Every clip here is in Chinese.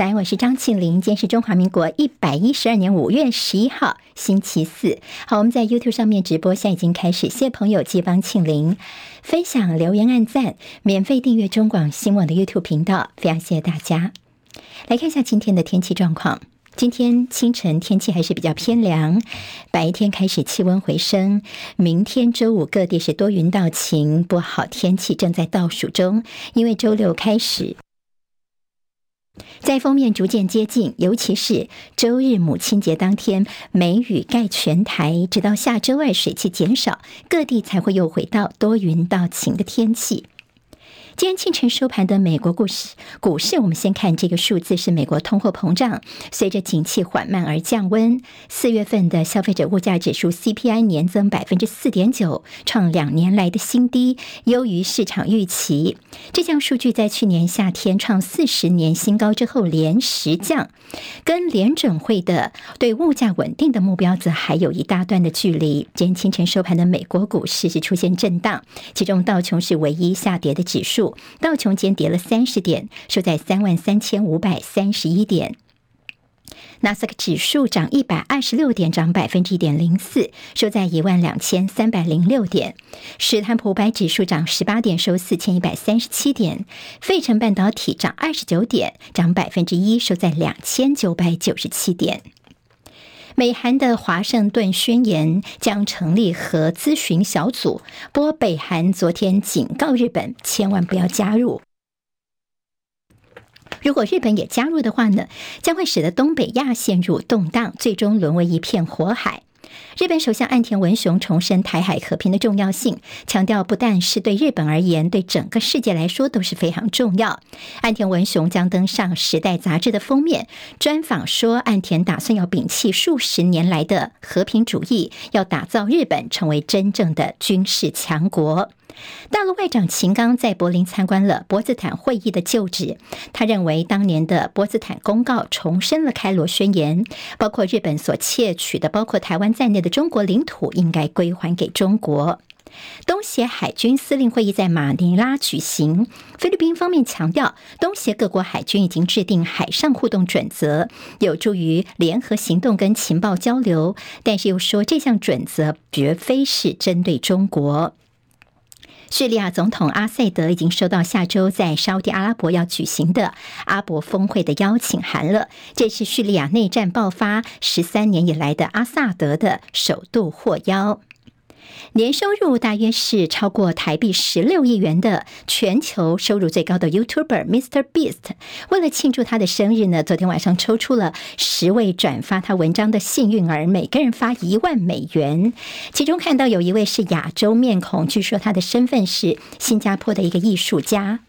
早安，我是张庆玲。今天是中华民国一百一十二年五月十一号，星期四。好，我们在 YouTube 上面直播，现在已经开始。谢谢朋友记帮庆玲分享、留言、按赞，免费订阅中广新闻网的 YouTube 频道，非常谢谢大家。来看一下今天的天气状况。今天清晨天气还是比较偏凉，白天开始气温回升。明天周五各地是多云到晴，不好天气正在倒数中，因为周六开始。在封面逐渐接近，尤其是周日母亲节当天，梅雨盖全台，直到下周二水汽减少，各地才会又回到多云到晴的天气。今天清晨收盘的美国股市，股市我们先看这个数字是美国通货膨胀，随着景气缓慢而降温。四月份的消费者物价指数 CPI 年增百分之四点九，创两年来的新低，优于市场预期。这项数据在去年夏天创四十年新高之后连十降，跟联准会的对物价稳定的目标则还有一大段的距离。今天清晨收盘的美国股市是出现震荡，其中道琼是唯一下跌的指数。道琼间跌了三十点，收在三万三千五百三十一点。纳斯克指数涨一百二十六点，涨百分之一点零四，收在一万两千三百零六点。史坦普五百指数涨十八点，收四千一百三十七点。费城半导体涨二十九点，涨百分之一，收在两千九百九十七点。美韩的华盛顿宣言将成立核咨询小组，不过北韩昨天警告日本千万不要加入。如果日本也加入的话呢，将会使得东北亚陷入动荡，最终沦为一片火海。日本首相岸田文雄重申台海和平的重要性，强调不但是对日本而言，对整个世界来说都是非常重要。岸田文雄将登上《时代》杂志的封面，专访说，岸田打算要摒弃数十年来的和平主义，要打造日本成为真正的军事强国。大陆外长秦刚在柏林参观了波茨坦会议的旧址，他认为当年的波茨坦公告重申了开罗宣言，包括日本所窃取的包括台湾在内的中国领土应该归还给中国。东协海军司令会议在马尼拉举行，菲律宾方面强调，东协各国海军已经制定海上互动准则，有助于联合行动跟情报交流，但是又说这项准则绝非是针对中国。叙利亚总统阿塞德已经收到下周在沙乌地阿拉伯要举行的阿伯峰会的邀请函了。这是叙利亚内战爆发十三年以来的阿萨德的首度获邀。年收入大约是超过台币十六亿元的全球收入最高的 YouTuber Mr. Beast，为了庆祝他的生日呢，昨天晚上抽出了十位转发他文章的幸运儿，每个人发一万美元。其中看到有一位是亚洲面孔，据说他的身份是新加坡的一个艺术家。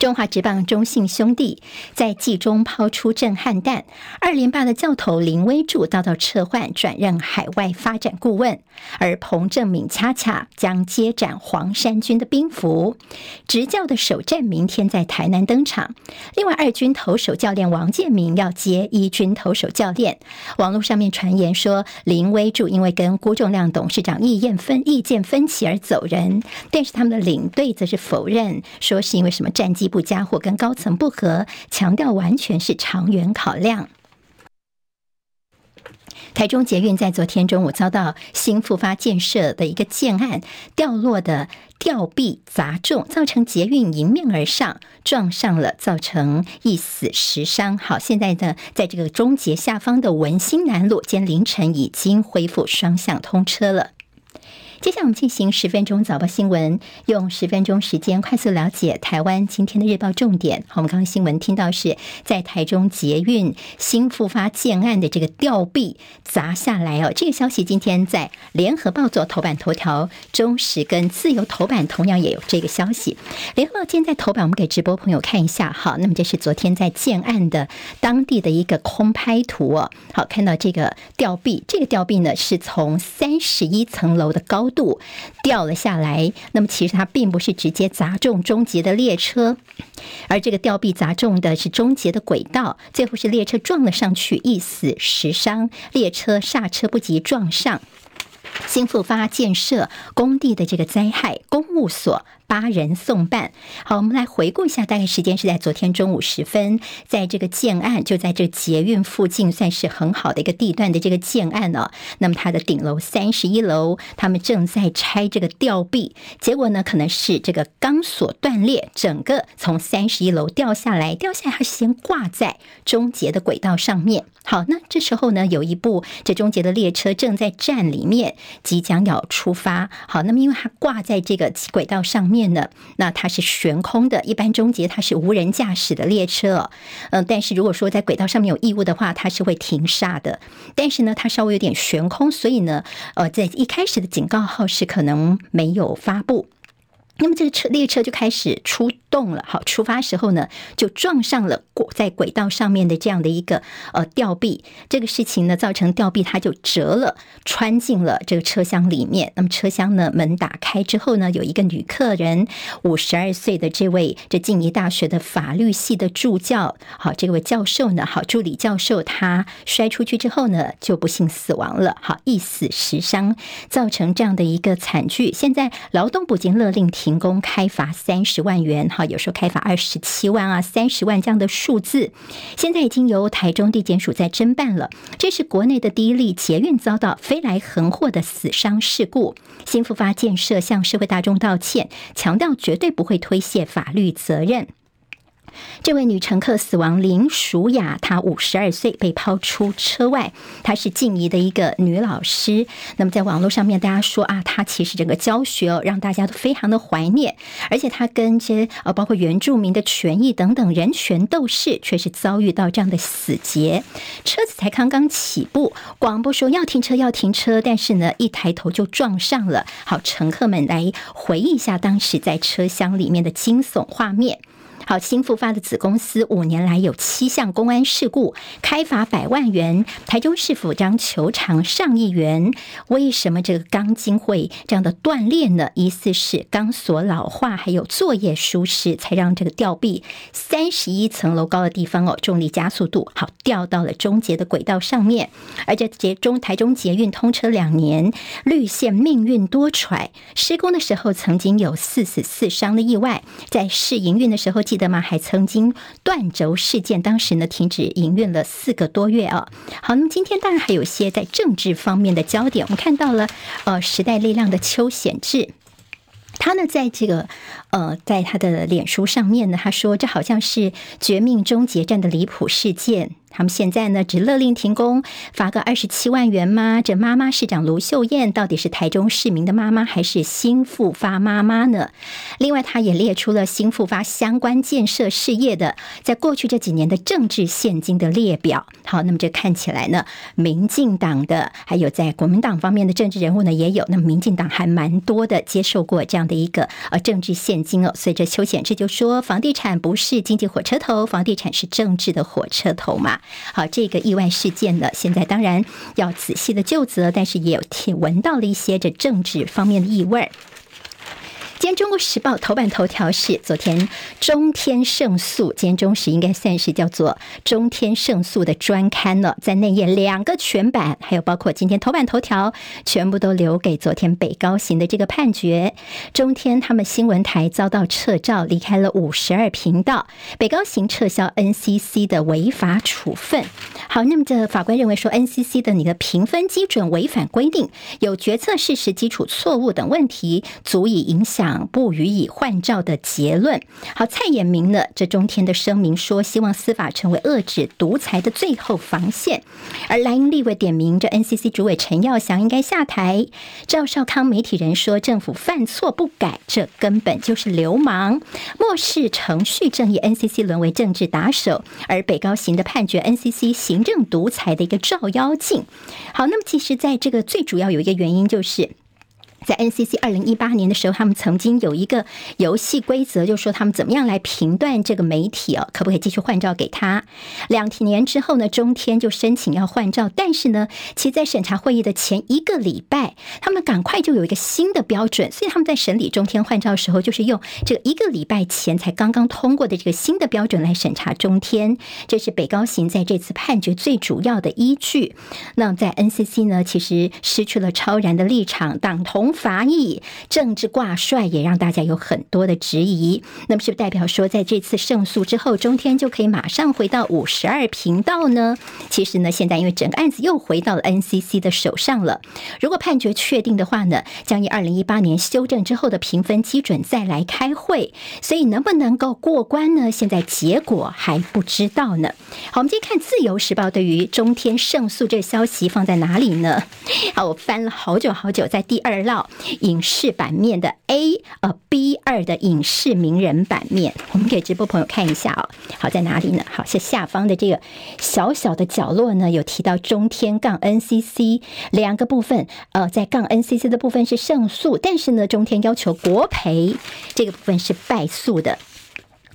中华职棒中信兄弟在季中抛出震撼弹，二连霸的教头林威柱遭到撤换，转任海外发展顾问，而彭政闵恰恰将接掌黄衫军的兵符。执教的首战明天在台南登场。另外，二军投手教练王建民要接一军投手教练。网络上面传言说，林威柱因为跟辜仲亮董事长意见分意见分歧而走人，但是他们的领队则是否认，说是因为什么战绩。不加或跟高层不合，强调完全是长远考量。台中捷运在昨天中午遭到新复发建设的一个建案掉落的吊臂砸中，造成捷运迎面而上撞上了，造成一死十伤。好，现在呢，在这个中捷下方的文心南路，今天凌晨已经恢复双向通车了。接下来我们进行十分钟早报新闻，用十分钟时间快速了解台湾今天的日报重点。我们刚刚新闻听到是在台中捷运新复发建案的这个吊臂砸下来哦，这个消息。今天在联合报做头版头条，中时跟自由头版同样也有这个消息。联合报今天在头版，我们给直播朋友看一下。好，那么这是昨天在建案的当地的一个空拍图哦。好，看到这个吊臂，这个吊臂呢是从三十一层楼的高度掉了下来，那么其实它并不是直接砸中终结的列车，而这个吊臂砸中的是终结的轨道，最后是列车撞了上去，一死十伤，列车刹车不及撞上。新复发建设工地的这个灾害，公务所八人送办。好，我们来回顾一下，大概时间是在昨天中午时分，在这个建案就在这捷运附近，算是很好的一个地段的这个建案呢、那么它的顶楼三十一楼，他们正在拆这个吊臂，结果呢，可能是这个钢索断裂，整个从三十一楼掉下来，掉下来还先挂在中捷的轨道上面。好，那这时候呢，有一部这中捷的列车正在站里面，即将要出发。好，那么因为它挂在这个轨道上面面呢，那它是悬空的。一般终结它是无人驾驶的列车，嗯，但是如果说在轨道上面有异物的话，它是会停下的。但是呢，它稍微有点悬空，所以呢，呃，在一开始的警告号是可能没有发布。那么这个车列车就开始出动了，好，出发时候呢，就撞上了过在轨道上面的这样的一个呃吊臂，这个事情呢，造成吊臂它就折了，穿进了这个车厢里面。那么车厢呢，门打开之后呢，有一个女客人，五十二岁的这位这静宜大学的法律系的助教，好，这位教授呢，好，助理教授他摔出去之后呢，就不幸死亡了，好，一死十伤，造成这样的一个惨剧。现在劳动部已经勒令停工开罚三十万元。有时候开罚二十七万啊、三十万这样的数字，现在已经由台中地检署在侦办了。这是国内的第一例捷运遭到飞来横祸的死伤事故。新复发建设向社会大众道歉，强调绝对不会推卸法律责任。这位女乘客死亡，林淑雅，她五十二岁，被抛出车外。她是静宜的一个女老师。那么在网络上面，大家说啊，她其实整个教学哦，让大家都非常的怀念。而且她跟这些呃，包括原住民的权益等等人权斗士，却是遭遇到这样的死劫。车子才刚刚起步，广播说要停车，要停车，但是呢，一抬头就撞上了。好，乘客们来回忆一下当时在车厢里面的惊悚画面。好，新复发的子公司五年来有七项公安事故，开罚百万元。台中市府将求偿上亿元。为什么这个钢筋会这样的断裂呢？疑似是钢索老化，还有作业疏失，才让这个吊臂三十一层楼高的地方哦，重力加速度好掉到了中捷的轨道上面。而且捷中台中捷运通车两年，绿线命运多舛。施工的时候曾经有四死四伤的意外，在试营运的时候记德玛？还曾经断轴事件，当时呢停止营运了四个多月啊。好，那么今天当然还有一些在政治方面的焦点，我们看到了呃时代力量的邱显志，他呢在这个呃在他的脸书上面呢，他说这好像是绝命终结战的离谱事件。他们现在呢，只勒令停工，罚个二十七万元吗？这妈妈市长卢秀燕到底是台中市民的妈妈，还是新复发妈妈呢？另外，他也列出了新复发相关建设事业的，在过去这几年的政治献金的列表。好，那么这看起来呢，民进党的还有在国民党方面的政治人物呢，也有。那么民进党还蛮多的接受过这样的一个呃政治献金哦。所以这邱显志就说，房地产不是经济火车头，房地产是政治的火车头嘛。好，这个意外事件呢，现在当然要仔细的就责，但是也有听闻到了一些这政治方面的异味。今天《中国时报》头版头条是昨天中天胜诉，今天中时应该算是叫做中天胜诉的专刊了，在内页两个全版，还有包括今天头版头条，全部都留给昨天北高行的这个判决。中天他们新闻台遭到撤照，离开了五十二频道，北高行撤销 NCC 的违法处分。好，那么这法官认为说，NCC 的你的评分基准违反规定，有决策事实基础错误等问题，足以影响。不予以换照的结论。好，蔡衍明呢？这中天的声明说，希望司法成为遏制独裁的最后防线。而蓝英立委点名，这 NCC 主委陈耀祥应该下台。赵少康媒体人说，政府犯错不改，这根本就是流氓，漠视程序正义。NCC 沦为政治打手，而北高行的判决，NCC 行政独裁的一个照妖镜。好，那么其实在这个最主要有一个原因就是。在 NCC 二零一八年的时候，他们曾经有一个游戏规则，就说他们怎么样来评断这个媒体哦，可不可以继续换照给他？两年之后呢，中天就申请要换照，但是呢，其实在审查会议的前一个礼拜，他们赶快就有一个新的标准，所以他们在审理中天换照的时候，就是用这个一个礼拜前才刚刚通过的这个新的标准来审查中天。这是北高行在这次判决最主要的依据。那在 NCC 呢，其实失去了超然的立场，党同。同伐异，政治挂帅也让大家有很多的质疑。那么是不是代表说，在这次胜诉之后，中天就可以马上回到五十二频道呢？其实呢，现在因为整个案子又回到了 NCC 的手上了。如果判决确定的话呢，将以二零一八年修正之后的评分基准再来开会，所以能不能够过关呢？现在结果还不知道呢。好，我们今天看《自由时报》对于中天胜诉这个消息放在哪里呢？好，我翻了好久好久，在第二浪影视版面的 A 呃 B 二的影视名人版面，我们给直播朋友看一下哦。好，在哪里呢？好，是下方的这个小小的角落呢，有提到中天杠 NCC 两个部分。呃，在杠 NCC 的部分是胜诉，但是呢，中天要求国赔这个部分是败诉的。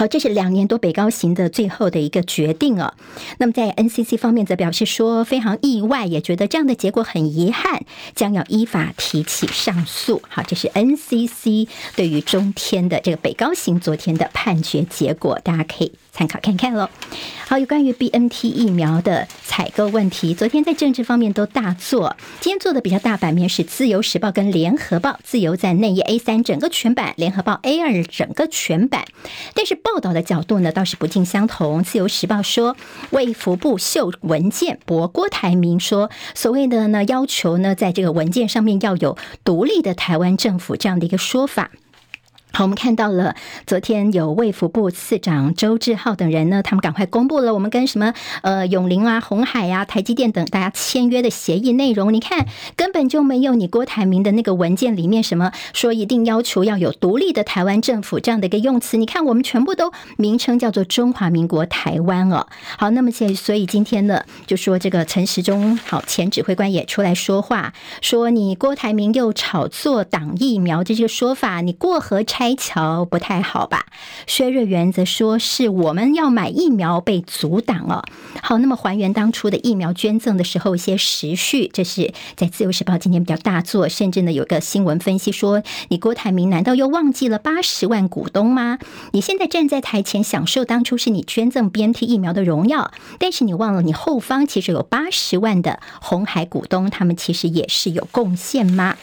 好，这是两年多北高行的最后的一个决定哦。那么在 NCC 方面则表示说非常意外，也觉得这样的结果很遗憾，将要依法提起上诉。好，这是 NCC 对于中天的这个北高行昨天的判决结果，大家可以参考看看喽。好，有关于 BNT 疫苗的采购问题，昨天在政治方面都大做。今天做的比较大版面是《自由时报》跟《联合报》，自由在内页 A 三整个全版，《联合报》A 二整个全版。但是报道的角度呢倒是不尽相同。《自由时报》说，为服部秀文件驳郭台铭说，所谓的呢要求呢，在这个文件上面要有独立的台湾政府这样的一个说法。好，我们看到了昨天有卫福部次长周志浩等人呢，他们赶快公布了我们跟什么呃永龄啊、红海啊、台积电等大家签约的协议内容。你看，根本就没有你郭台铭的那个文件里面什么说一定要求要有独立的台湾政府这样的一个用词。你看，我们全部都名称叫做中华民国台湾哦。好，那么现所以今天呢，就说这个陈时中好前指挥官也出来说话，说你郭台铭又炒作党疫苗的这个说法，你过河拆。开桥不太好吧？薛瑞元则说是我们要买疫苗被阻挡了。好，那么还原当初的疫苗捐赠的时候一些时序，这是在自由时报今天比较大作，甚至呢有个新闻分析说，你郭台铭难道又忘记了八十万股东吗？你现在站在台前享受当初是你捐赠 BNT 疫苗的荣耀，但是你忘了你后方其实有八十万的红海股东，他们其实也是有贡献吗？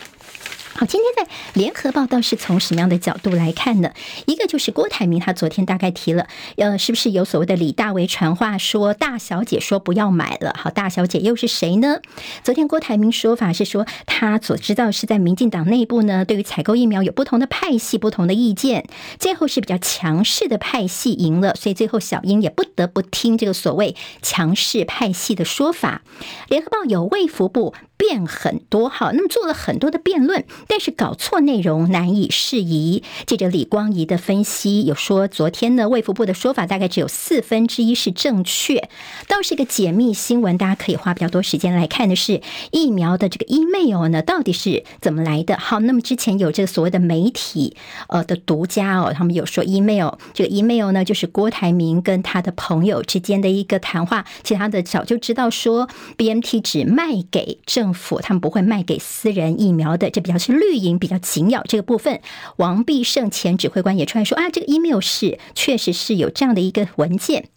好，今天在联合报道是从什么样的角度来看呢？一个就是郭台铭，他昨天大概提了，呃，是不是有所谓的李大为传话说大小姐说不要买了？好，大小姐又是谁呢？昨天郭台铭说法是说，他所知道是在民进党内部呢，对于采购疫苗有不同的派系、不同的意见，最后是比较强势的派系赢了，所以最后小英也不得不听这个所谓强势派系的说法。联合报有卫福部。变很多哈，那么做了很多的辩论，但是搞错内容难以释疑。记者李光仪的分析有说，昨天呢卫福部的说法大概只有四分之一是正确，倒是一个解密新闻，大家可以花比较多时间来看的是疫苗的这个 email 呢到底是怎么来的？好，那么之前有这个所谓的媒体呃的独家哦，他们有说 email 这个 email 呢就是郭台铭跟他的朋友之间的一个谈话，其他的早就知道说 BMT 只卖给。政府他们不会卖给私人疫苗的，这比较是绿营比较紧咬这个部分。王必胜前指挥官也出来说啊，这个 email 是确实是有这样的一个文件。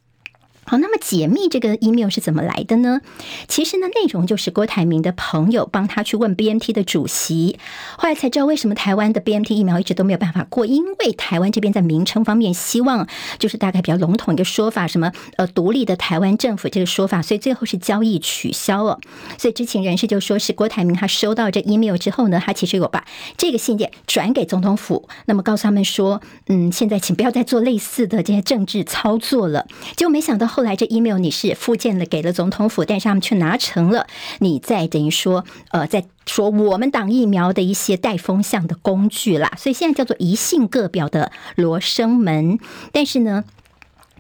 好，那么解密这个 email 是怎么来的呢？其实呢，内容就是郭台铭的朋友帮他去问 BNT 的主席，后来才知道为什么台湾的 BNT 疫苗一直都没有办法过，因为台湾这边在名称方面希望就是大概比较笼统一个说法，什么呃独立的台湾政府这个说法，所以最后是交易取消了。所以知情人士就说是郭台铭他收到这 email 之后呢，他其实有把这个信件转给总统府，那么告诉他们说，嗯，现在请不要再做类似的这些政治操作了。结果没想到后。后来这 email 你是附件了给了总统府，但是他们却拿成了你在等于说呃在说我们党疫苗的一些带风向的工具啦，所以现在叫做一信各表的罗生门，但是呢。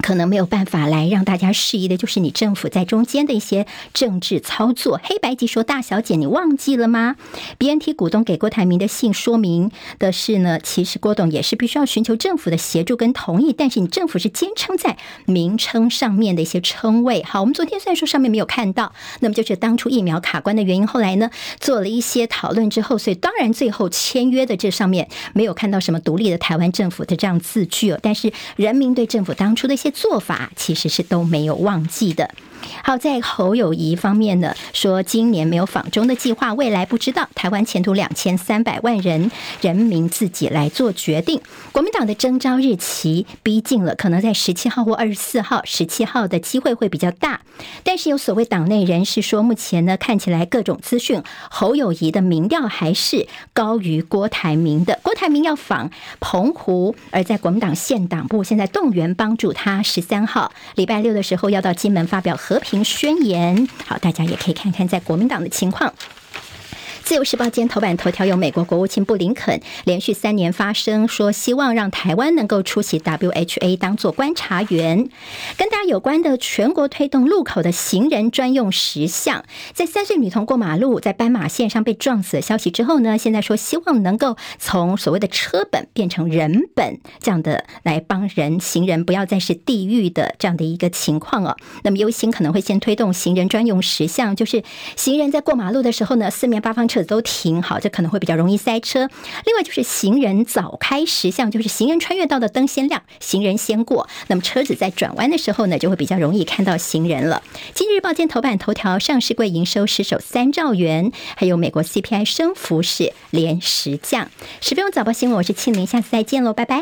可能没有办法来让大家适宜的，就是你政府在中间的一些政治操作。黑白级说：“大小姐，你忘记了吗？BNT 股东给郭台铭的信说明的是呢，其实郭董也是必须要寻求政府的协助跟同意，但是你政府是坚称在名称上面的一些称谓。好，我们昨天虽然说上面没有看到，那么就是当初疫苗卡关的原因。后来呢，做了一些讨论之后，所以当然最后签约的这上面没有看到什么独立的台湾政府的这样字句哦。但是人民对政府当初的一些。做法其实是都没有忘记的。好，在侯友谊方面呢，说今年没有访中的计划，未来不知道。台湾前途两千三百万人，人民自己来做决定。国民党的征召日期逼近了，可能在十七号或二十四号，十七号的机会会比较大。但是有所谓党内人士说，目前呢看起来各种资讯，侯友谊的民调还是高于郭台铭的。郭台铭要访澎湖，而在国民党县党部现在动员帮助他，十三号礼拜六的时候要到金门发表和平宣言。好，大家也可以看看在国民党的情况。自由时报今天头版头条有美国国务卿布林肯连续三年发声说，希望让台湾能够出席 WHA 当做观察员。跟大家有关的全国推动路口的行人专用石像，在三岁女童过马路在斑马线上被撞死的消息之后呢，现在说希望能够从所谓的车本变成人本这样的来帮人行人不要再是地狱的这样的一个情况哦。那么优先可能会先推动行人专用石像，就是行人在过马路的时候呢，四面八方车。都停好，这可能会比较容易塞车。另外就是行人早开石像，就是行人穿越道的灯先亮，行人先过，那么车子在转弯的时候呢，就会比较容易看到行人了。今日日报见头版头条，上市柜营收失守三兆元，还有美国 CPI 升幅是连十降。十分钟早报新闻，我是庆玲，下次再见喽，拜拜。